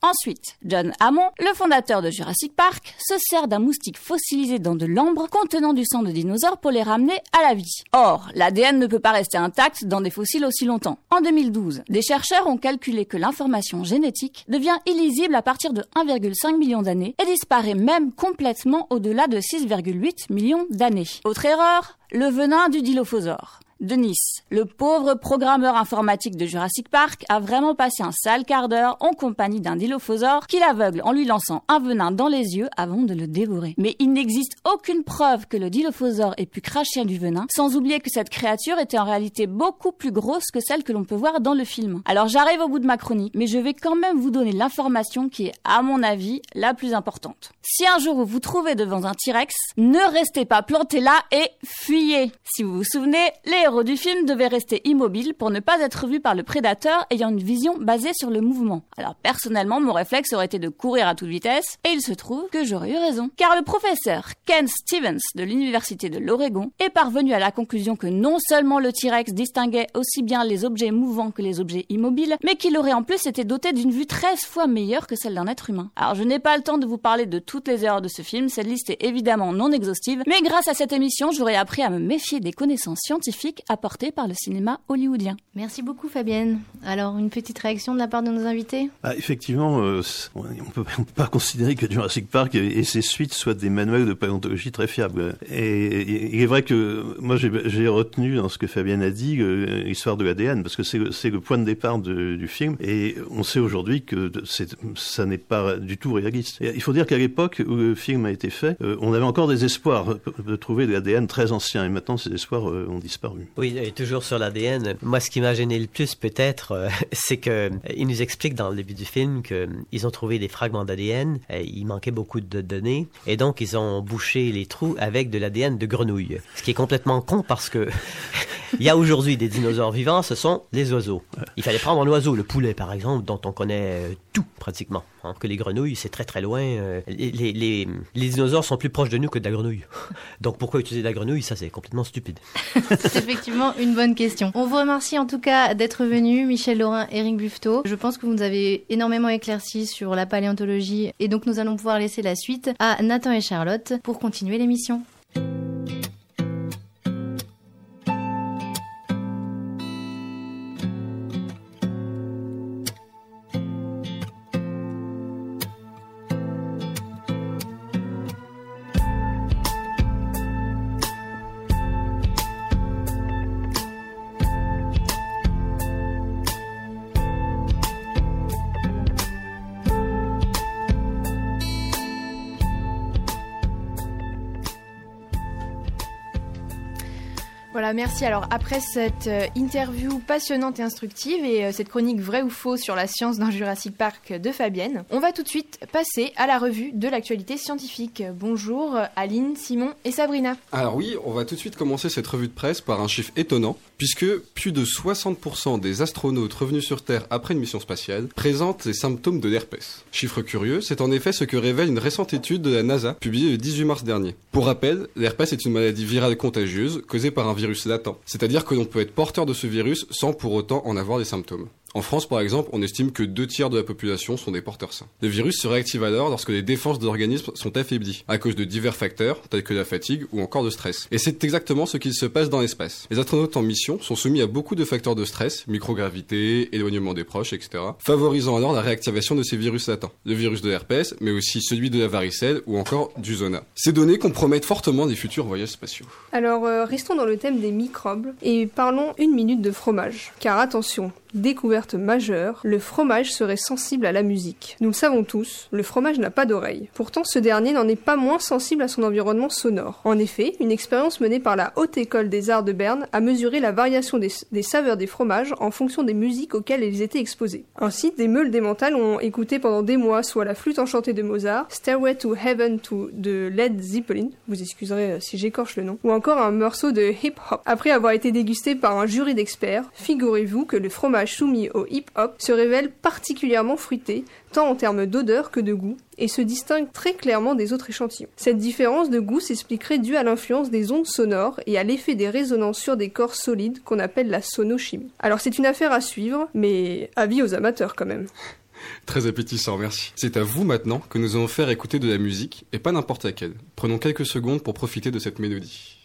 Ensuite, John Hammond, le fondateur de Jurassic Park, se sert d'un moustique fossilisé dans de l'ambre contenant du sang de dinosaures pour les ramener à la vie. Or, l'ADN ne peut pas rester intact dans des fossiles aussi longtemps. En 2012, des chercheurs ont calculé que l'information génétique devient illisible à partir de 1,5 million d'années et disparaît même complètement au-delà de 6,8 millions d'années. Autre erreur, le venin du dilophosaure de Nice. Le pauvre programmeur informatique de Jurassic Park a vraiment passé un sale quart d'heure en compagnie d'un dilophosaure qui l'aveugle en lui lançant un venin dans les yeux avant de le dévorer. Mais il n'existe aucune preuve que le dilophosaure ait pu cracher du venin, sans oublier que cette créature était en réalité beaucoup plus grosse que celle que l'on peut voir dans le film. Alors j'arrive au bout de ma chronique, mais je vais quand même vous donner l'information qui est, à mon avis, la plus importante. Si un jour vous vous trouvez devant un T-Rex, ne restez pas planté là et fuyez. Si vous vous souvenez, les héros du film devaient rester immobiles pour ne pas être vus par le prédateur ayant une vision basée sur le mouvement. Alors personnellement, mon réflexe aurait été de courir à toute vitesse, et il se trouve que j'aurais eu raison. Car le professeur Ken Stevens de l'Université de l'Oregon est parvenu à la conclusion que non seulement le T-Rex distinguait aussi bien les objets mouvants que les objets immobiles, mais qu'il aurait en plus été doté d'une vue 13 fois meilleure que celle d'un être humain. Alors je n'ai pas le temps de vous parler de toutes les erreurs de ce film, cette liste est évidemment non exhaustive, mais grâce à cette émission, j'aurais appris à me méfier des connaissances scientifiques scientifiques apportés par le cinéma hollywoodien. Merci beaucoup Fabienne. Alors une petite réaction de la part de nos invités? Ah, Effectivement, euh, on ne peut pas considérer que Jurassic Park et, ses suites soient des manuels de paléontologie très fiables. Et, il est vrai que moi j'ai retenu dans ce que Fabienne a dit l'histoire de l'ADN, parce que c'est le point de départ du film, et on sait aujourd'hui que ça n'est pas du tout réaliste. il faut dire qu'à l'époque où le film a été fait, euh, on avait encore des espoirs de trouver de l'ADN très ancien, et maintenant ces espoirs euh, ont disparu. Oui, toujours sur l'ADN, moi ce qui m'a gêné le plus peut-être, euh, c'est que il nous explique dans le début du film qu'ils ont trouvé des fragments d'ADN, il manquait beaucoup de données, et donc ils ont bouché les trous avec de l'ADN de grenouille. Ce qui est complètement con parce que il y a aujourd'hui des dinosaures vivants, ce sont les oiseaux. Il fallait prendre un oiseau, le poulet par exemple, dont on connaît tout pratiquement. Hein, que les grenouilles, c'est très très loin. Euh, les, les, les, dinosaures sont plus proches de nous que de la grenouille. Donc pourquoi utiliser de la grenouille? Ça, c'est complètement stupide. c'est effectivement une bonne question. On vous remercie en tout cas d'être venu, Michel Laurin, Eric Buffetot. Je pense que vous nous avez énormément éclairci sur la paléontologie et donc nous allons pouvoir laisser la suite à Nathan et Charlotte pour continuer l'émission. Merci. Alors après cette euh, interview passionnante et instructive et euh, cette chronique vrai ou faux sur la science dans Jurassic Park de Fabienne, on va tout de suite passer à la revue de l'actualité scientifique. Bonjour Aline, Simon et Sabrina. Alors oui, on va tout de suite commencer cette revue de presse par un chiffre étonnant, puisque plus de 60% des astronautes revenus sur Terre après une mission spatiale présentent les symptômes de l'herpès. Chiffre curieux, c'est en effet ce que révèle une récente étude de la NASA publiée le 18 mars dernier. Pour rappel, l'herpès est une maladie virale contagieuse causée par un virus C'est-à-dire que l'on peut être porteur de ce virus sans pour autant en avoir des symptômes. En France, par exemple, on estime que deux tiers de la population sont des porteurs sains. Le virus se réactive alors lorsque les défenses de l'organisme sont affaiblies, à cause de divers facteurs, tels que la fatigue ou encore le stress. Et c'est exactement ce qu'il se passe dans l'espace. Les astronautes en mission sont soumis à beaucoup de facteurs de stress, microgravité, éloignement des proches, etc., favorisant alors la réactivation de ces virus latents. Le virus de l'herpès, mais aussi celui de la varicelle ou encore du zona. Ces données compromettent fortement des futurs voyages spatiaux. Alors, euh, restons dans le thème des microbes et parlons une minute de fromage. Car attention, Découverte majeure, le fromage serait sensible à la musique. Nous le savons tous, le fromage n'a pas d'oreille. Pourtant, ce dernier n'en est pas moins sensible à son environnement sonore. En effet, une expérience menée par la Haute École des Arts de Berne a mesuré la variation des, saveurs des fromages en fonction des musiques auxquelles ils étaient exposés. Ainsi, des meules démentales ont écouté pendant des mois soit la flûte enchantée de Mozart, Stairway to Heaven to de Led Zeppelin, vous excuserez euh, si j'écorche le nom, ou encore un morceau de hip-hop. Après avoir été dégusté par un jury d'experts, figurez-vous que le fromage soumis au hip-hop se révèle particulièrement fruité, tant en termes d'odeur que de goût, et se distingue très clairement des autres échantillons. Cette différence de goût s'expliquerait due à l'influence des ondes sonores et à l'effet des résonances sur des corps solides qu'on appelle la sonochimie. Alors c'est une affaire à suivre, mais avis aux amateurs quand même. Très appétissant, merci. C'est à vous maintenant que nous allons faire écouter de la musique, et pas n'importe laquelle. Prenons quelques secondes pour profiter de cette mélodie.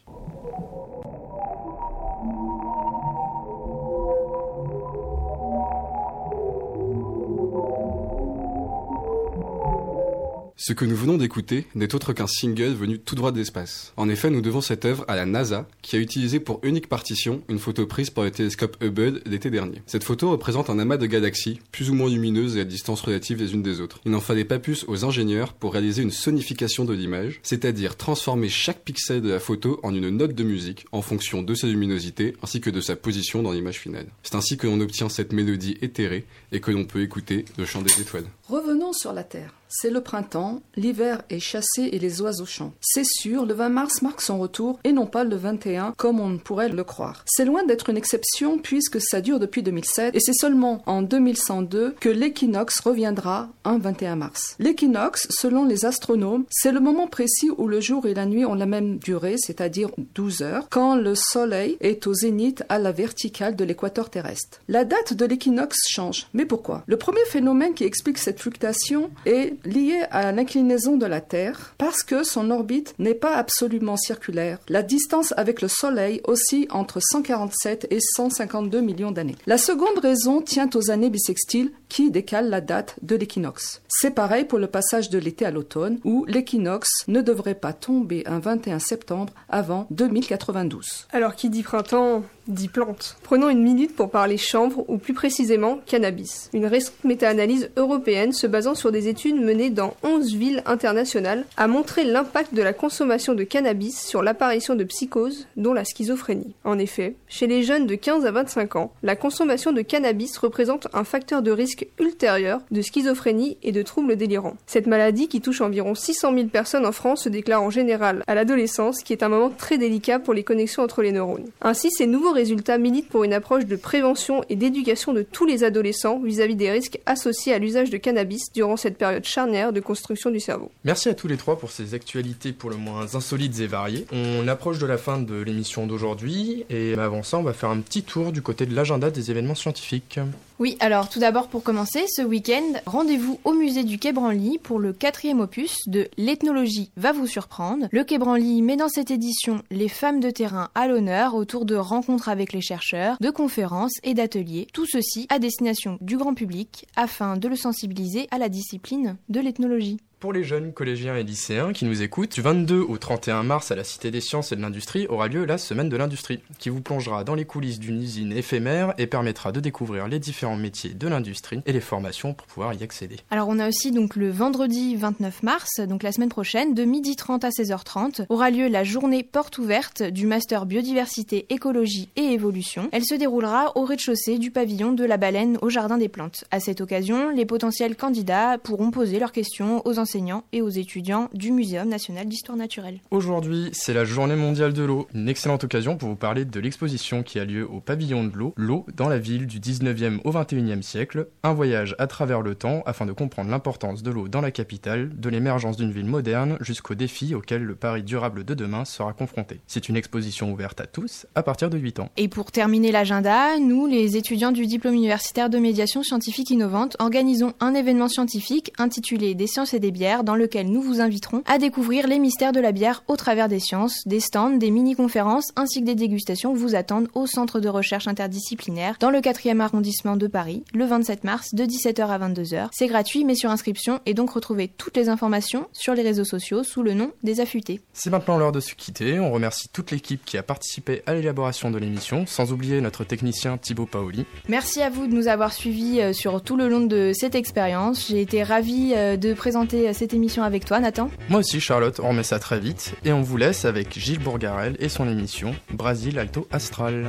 Ce que nous venons d'écouter n'est autre qu'un single venu tout droit de l'espace. En effet, nous devons cette œuvre à la NASA, qui a utilisé pour unique partition une photo prise par le télescope Hubble l'été dernier. Cette photo représente un amas de galaxies, plus ou moins lumineuses et à distance relative les unes des autres. Il n'en fallait pas plus aux ingénieurs pour réaliser une sonification de l'image, c'est-à-dire transformer chaque pixel de la photo en une note de musique en fonction de sa luminosité ainsi que de sa position dans l'image finale. C'est ainsi que l'on obtient cette mélodie éthérée et que l'on peut écouter le chant des étoiles. Revenons sur la Terre. C'est le printemps, l'hiver est chassé et les oiseaux chantent. C'est sûr, le 20 mars marque son retour et non pas le 21 comme on pourrait le croire. C'est loin d'être une exception puisque ça dure depuis 2007 et c'est seulement en 2102 que l'équinoxe reviendra un 21 mars. L'équinoxe, selon les astronomes, c'est le moment précis où le jour et la nuit ont la même durée, c'est-à-dire 12 heures, quand le soleil est au zénith à la verticale de l'équateur terrestre. La date de l'équinoxe change. Mais pourquoi? Le premier phénomène qui explique cette cette fluctuation est liée à l'inclinaison de la Terre parce que son orbite n'est pas absolument circulaire. La distance avec le Soleil oscille entre 147 et 152 millions d'années. La seconde raison tient aux années bissextiles qui décalent la date de l'équinoxe. C'est pareil pour le passage de l'été à l'automne où l'équinoxe ne devrait pas tomber un 21 septembre avant 2092. Alors qui dit printemps dit plantes. Prenons une minute pour parler chanvre ou plus précisément cannabis. Une récente méta-analyse européenne se basant sur des études menées dans 11 villes internationales a montré l'impact de la consommation de cannabis sur l'apparition de psychoses dont la schizophrénie. En effet, chez les jeunes de 15 à 25 ans, la consommation de cannabis représente un facteur de risque ultérieur de schizophrénie et de troubles délirants. Cette maladie qui touche environ 600 000 personnes en France se déclare en général à l'adolescence qui est un moment très délicat pour les connexions entre les neurones. Ainsi, ces nouveaux résultats militent pour une approche de prévention et d'éducation de tous les adolescents vis-à-vis des risques associés à l'usage de cannabis durant cette période charnière de construction du cerveau. Merci à tous les trois pour ces actualités pour le moins insolites et variées. On approche de la fin de l'émission d'aujourd'hui et avant ça, on va faire un petit tour du côté de l'agenda des événements scientifiques. Oui, alors tout d'abord pour commencer, ce week-end, rendez-vous au musée du Quai Branly pour le quatrième opus de L'ethnologie va vous surprendre. Le Quai Branly met dans cette édition les femmes de terrain à l'honneur autour de rencontres avec les chercheurs, de conférences et d'ateliers, tout ceci à destination du grand public afin de le sensibiliser à la discipline de l'ethnologie. Pour les jeunes collégiens et lycéens qui nous écoutent, du 22 au 31 mars à la Cité des Sciences et de l'Industrie aura lieu la Semaine de l'Industrie, qui vous plongera dans les coulisses d'une usine éphémère et permettra de découvrir les différents métiers de l'industrie et les formations pour pouvoir y accéder. Alors on a aussi donc le vendredi 29 mars, donc la semaine prochaine, de 12h30 à 16h30, aura lieu la journée porte ouverte du Master Biodiversité, Écologie et Évolution. Elle se déroulera au rez-de-chaussée du pavillon de la Baleine au Jardin des Plantes. À cette occasion, les potentiels candidats pourront poser leurs questions aux enseignants et aux étudiants du Muséum national d'histoire naturelle. Aujourd'hui, c'est la journée mondiale de l'eau, une excellente occasion pour vous parler de l'exposition qui a lieu au pavillon de l'eau, l'eau dans la ville du 19e au 21e siècle, un voyage à travers le temps afin de comprendre l'importance de l'eau dans la capitale, de l'émergence d'une ville moderne jusqu'aux défis auxquels le Paris durable de demain sera confronté. C'est une exposition ouverte à tous à partir de 8 ans. Et pour terminer l'agenda, nous, les étudiants du diplôme universitaire de médiation scientifique innovante, organisons un événement scientifique intitulé Des sciences et des dans lequel nous vous inviterons à découvrir les mystères de la bière au travers des sciences. Des stands, des mini-conférences ainsi que des dégustations vous attendent au centre de recherche interdisciplinaire dans le 4e arrondissement de Paris le 27 mars de 17h à 22h. C'est gratuit mais sur inscription et donc retrouvez toutes les informations sur les réseaux sociaux sous le nom des affûtés. C'est maintenant l'heure de se quitter. On remercie toute l'équipe qui a participé à l'élaboration de l'émission, sans oublier notre technicien Thibaut Paoli. Merci à vous de nous avoir suivis euh, sur tout le long de cette expérience. J'ai été ravie euh, de présenter cette émission avec toi, Nathan. Moi aussi, Charlotte, on remet ça très vite. Et on vous laisse avec Gilles Bourgarel et son émission Brasil Alto Astral.